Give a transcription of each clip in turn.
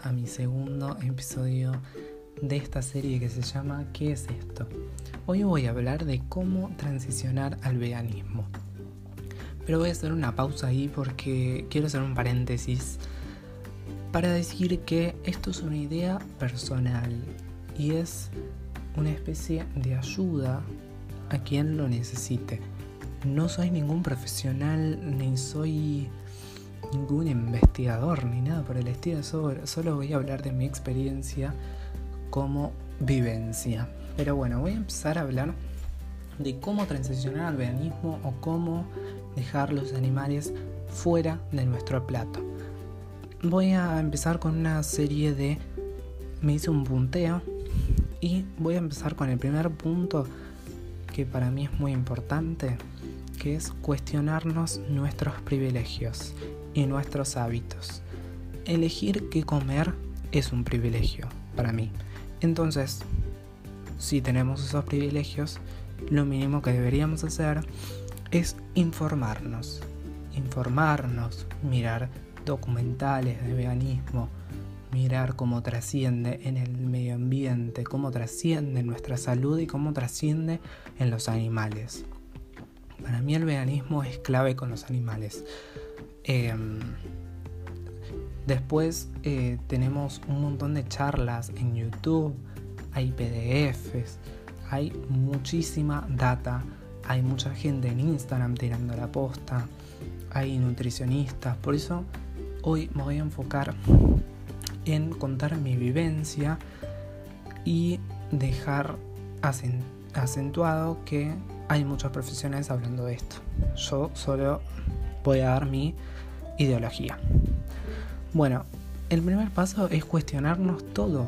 a mi segundo episodio de esta serie que se llama ¿Qué es esto? Hoy voy a hablar de cómo transicionar al veganismo. Pero voy a hacer una pausa ahí porque quiero hacer un paréntesis para decir que esto es una idea personal y es una especie de ayuda a quien lo necesite. No soy ningún profesional ni soy ningún investigador ni nada por el estilo, solo, voy a hablar de mi experiencia como vivencia. Pero bueno, voy a empezar a hablar de cómo transicionar al veganismo o cómo dejar los animales fuera de nuestro plato. Voy a empezar con una serie de... Me hice un punteo y voy a empezar con el primer punto que para mí es muy importante, que es cuestionarnos nuestros privilegios y nuestros hábitos. Elegir qué comer es un privilegio para mí. Entonces, si tenemos esos privilegios, lo mínimo que deberíamos hacer es informarnos. Informarnos, mirar documentales de veganismo, mirar cómo trasciende en el medio ambiente, cómo trasciende en nuestra salud y cómo trasciende en los animales. Para mí el veganismo es clave con los animales. Em, después eh, tenemos un montón de charlas en YouTube, hay PDFs, hay muchísima data, hay mucha gente en Instagram tirando la posta, hay nutricionistas, por eso hoy me voy a enfocar en contar mi vivencia y dejar acentuado que hay muchos profesionales hablando de esto. Yo solo voy a dar mi ideología. Bueno, el primer paso es cuestionarnos todo,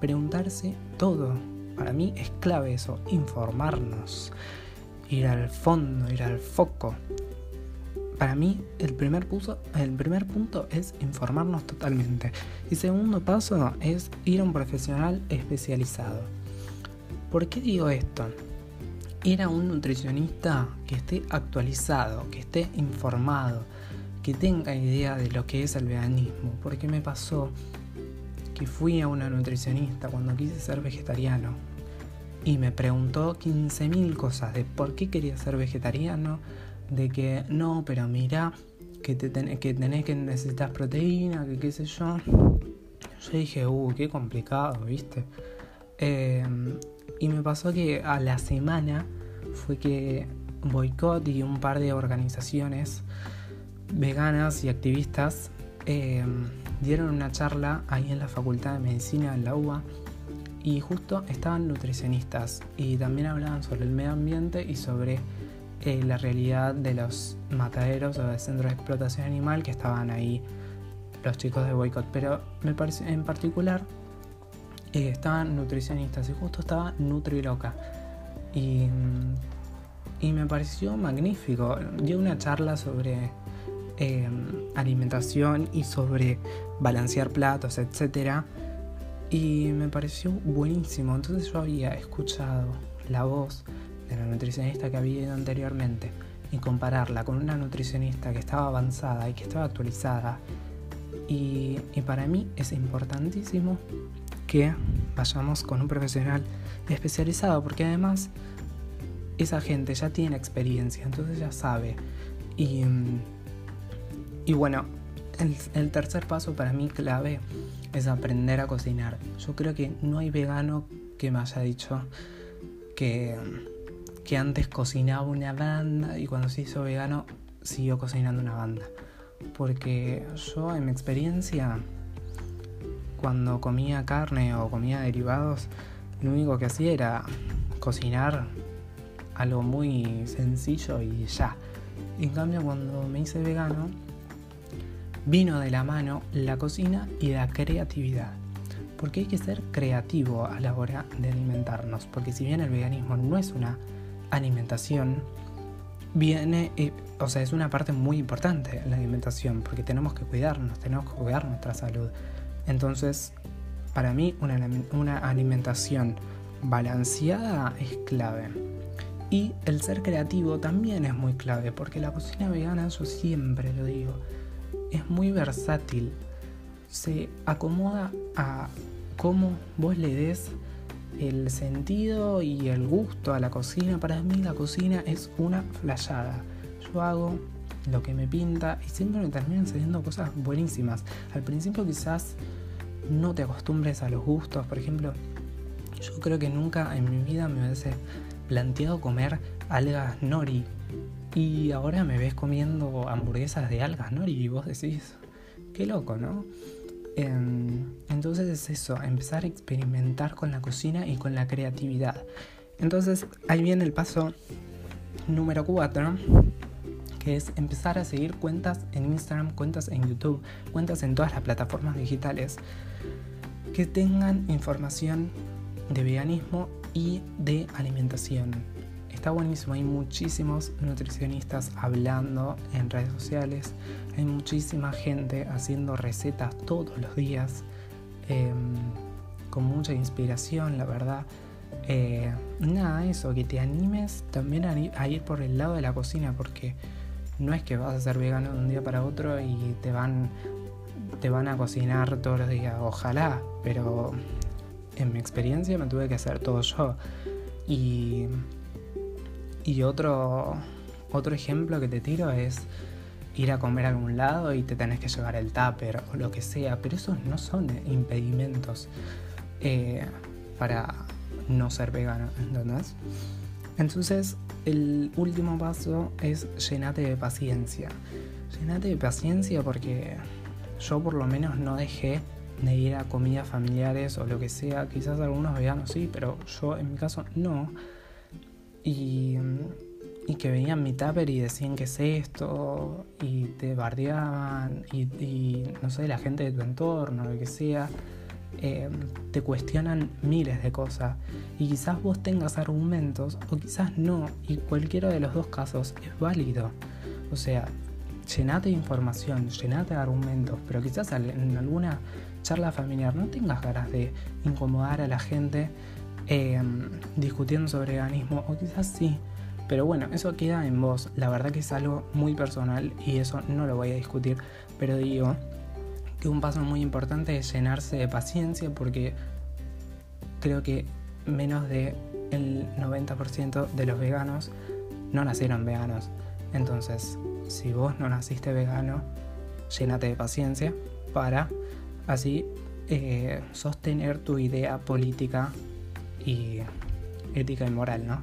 preguntarse todo. Para mí es clave eso, informarnos, ir al fondo, ir al foco. Para mí el primer, el primer punto es informarnos totalmente. Y segundo paso es ir a un profesional especializado. ¿Por qué digo esto? Ir a un nutricionista que esté actualizado, que esté informado, que tenga idea de lo que es el veganismo, porque me pasó que fui a una nutricionista cuando quise ser vegetariano y me preguntó 15.000 cosas de por qué quería ser vegetariano, de que no, pero mira, que, te que tenés que necesitas proteína, que qué sé yo. Yo dije, uh, qué complicado, ¿viste? Em, y me pasó que a la semana fue que Boicot y un par de organizaciones veganas y activistas eh, dieron una charla ahí en la Facultad de Medicina en la UBA y justo estaban nutricionistas y también hablaban sobre el medio ambiente y sobre eh, la realidad de los mataderos o de centros de explotación animal que estaban ahí los chicos de boicot. Pero me en particular eh, estaban nutricionistas y justo estaba Nutriloca. Y, y me pareció magnífico. Dio una charla sobre Em, alimentación y sobre balancear platos, etc. Y me pareció buenísimo. Entonces yo había escuchado la voz de la nutricionista que había ido anteriormente y compararla con una nutricionista que estaba avanzada y que estaba actualizada. Y, y para mí es importantísimo que vayamos con un profesional especializado porque además esa gente ya tiene experiencia, entonces ya sabe. Y y bueno, el, tercer paso para mí clave es aprender a cocinar. Yo creo que no hay vegano que me haya dicho que, que antes cocinaba una banda y cuando se hizo vegano siguió cocinando una banda. Porque yo en mi experiencia, cuando comía carne o comía derivados, lo único que hacía era cocinar algo muy sencillo y ya. En cambio, cuando me hice vegano, vino de la mano la cocina y la creatividad. Porque hay que ser creativo a la hora de alimentarnos. Porque si bien el veganismo no es una alimentación, viene, eh, o sea, es una parte muy importante la alimentación. Porque tenemos que cuidarnos, tenemos que cuidar nuestra salud. Entonces, para mí, una, alimentación balanceada es clave. Y el ser creativo también es muy clave, porque la cocina vegana, yo siempre lo digo, es muy versátil. se acomoda a cómo vos le des el sentido y el gusto a la cocina. Para mí la cocina es una flayada. Yo hago lo que me pinta y siempre me terminan saliendo cosas buenísimas. Al principio quizás no te acostumbres a los gustos. Por ejemplo, yo creo que nunca en mi vida me hubiese planteado comer algas nori. Y ahora me ves comiendo hamburguesas de algas nori y vos decís, qué loco, ¿no? Em, entonces es eso, empezar a experimentar con la cocina y con la creatividad. Entonces ahí viene el paso número 4, que es empezar a seguir cuentas en Instagram, cuentas en YouTube, cuentas en todas las plataformas digitales que tengan información de veganismo y de alimentación. Está buenísimo, hay muchísimos nutricionistas hablando en redes sociales, hay muchísima gente haciendo recetas todos los días, em, con mucha inspiración, la verdad. Eh, nada, eso, que te animes también a ir, por el lado de la cocina, porque no es que vas a ser vegano de un día para otro y te van, te van a cocinar todos los días, ojalá, pero en mi experiencia me tuve que hacer todo yo. Y y otro, otro ejemplo que te tiro es ir a comer a algún lado y te tenés que llevar el tupper o lo que sea, pero esos no son impedimentos eh, para no ser vegano, ¿entendés? Entonces, el último paso es llenate de paciencia. Llenate de paciencia porque yo por lo menos no dejé de ir a comidas familiares o lo que sea. Quizás algunos veganos sí, pero yo en mi caso no y, que veían mi tupper y decían que es esto, y te bardeaban, y, no sé, la gente de tu entorno, lo que sea, em, te cuestionan miles de cosas. Y quizás vos tengas argumentos, o quizás no, y cualquiera de los dos casos es válido. O sea, llenate de información, llenate de argumentos, pero quizás en alguna charla familiar no tengas ganas de incomodar a la gente Em, discutiendo sobre veganismo, o quizás sí, pero bueno, eso queda en vos. La verdad que es algo muy personal y eso no lo voy a discutir, pero digo que un paso muy importante es llenarse de paciencia porque creo que menos del 90% de los veganos no nacieron veganos. Entonces, si vos no naciste vegano, llénate de paciencia para así eh, sostener tu idea política y ética y moral, ¿no?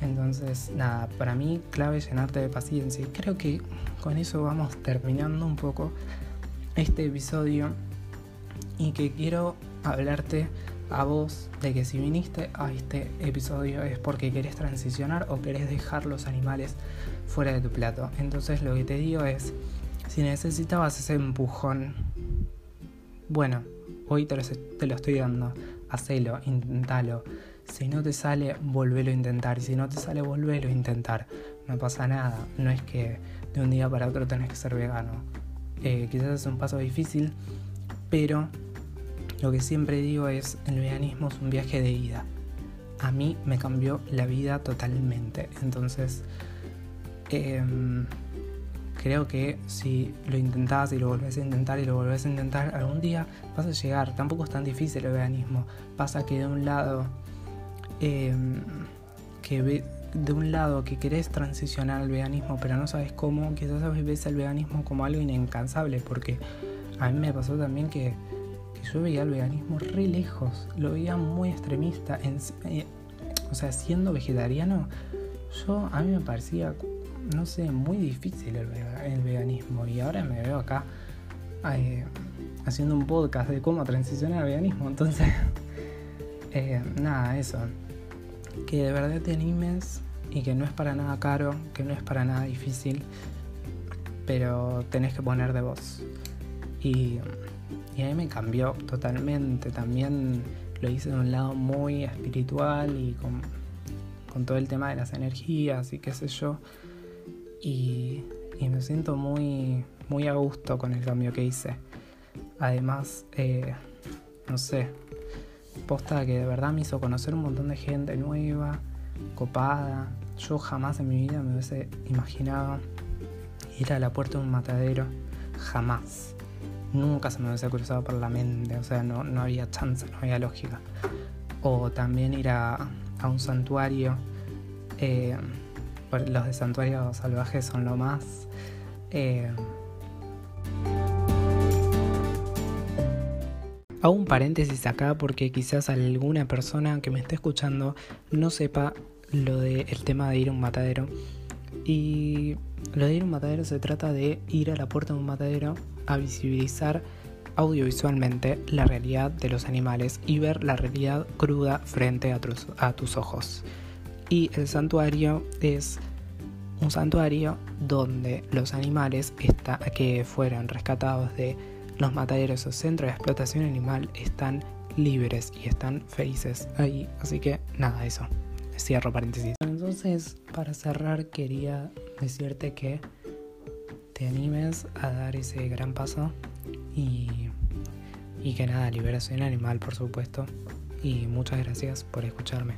Entonces, nada, para mí clave llenarte de paciencia. Creo que con eso vamos terminando un poco este episodio y que quiero hablarte a vos de que si viniste a este episodio es porque querés transicionar o querés dejar los animales fuera de tu plato. Entonces lo que te digo es, si necesitabas ese empujón, bueno, hoy te lo, te lo estoy dando hacelo, intentalo. Si no te sale, volvelo a intentar. Y si no te sale, volvelo a intentar. No pasa nada. No es que de un día para otro tenés que ser vegano. Eh, quizás es un paso difícil, pero lo que siempre digo es, el veganismo es un viaje de ida. A mí me cambió la vida totalmente. Entonces, em, creo que si lo intentás y lo volvés a intentar y lo volvés a intentar, algún día vas a llegar. Tampoco es tan difícil el veganismo. Pasa que de un lado, em, que de un lado que querés transicionar al veganismo, pero no sabes cómo, quizás ves el veganismo como algo incansable, porque a mí me pasó también que, yo veía el veganismo re lejos, lo veía muy extremista. Eh, o sea, siendo vegetariano, yo a mí me parecía no sé, muy difícil el, veganismo. Y ahora me veo acá haciendo un podcast de cómo transicionar al veganismo. Entonces, eh, nada, eso. Que de verdad te animes y que no es para nada caro, que no es para nada difícil, pero tenés que poner de voz. Y, y a me cambió totalmente. También lo hice de un lado muy espiritual y con, con todo el tema de las energías y qué sé yo y, me siento muy, muy a gusto con el cambio que hice. Además, eh, no sé, posta que de verdad me hizo conocer un montón de gente nueva, copada. Yo jamás en mi vida me hubiese imaginado ir a la puerta de un matadero, jamás. nunca se me hubiese cruzado por la mente, o sea, no, no había chance, no había lógica. O también ir a, un santuario. Eh, los de santuarios salvajes son lo más. Eh, Hago un paréntesis acá porque quizás alguna persona que me esté escuchando no sepa lo del tema de ir a un matadero. Y lo de ir a un matadero se trata de ir a la puerta de un matadero a visibilizar audiovisualmente la realidad de los animales y ver la realidad cruda frente a tus, a tus ojos. Y el santuario es un santuario donde los animales que fueron rescatados de los mataderos o centros de explotación animal están libres y están felices ahí. Así que nada, eso. Cierro paréntesis. Entonces, para cerrar, quería decirte que te animes a dar ese gran paso y, y que nada, liberación animal, por supuesto. Y muchas gracias por escucharme.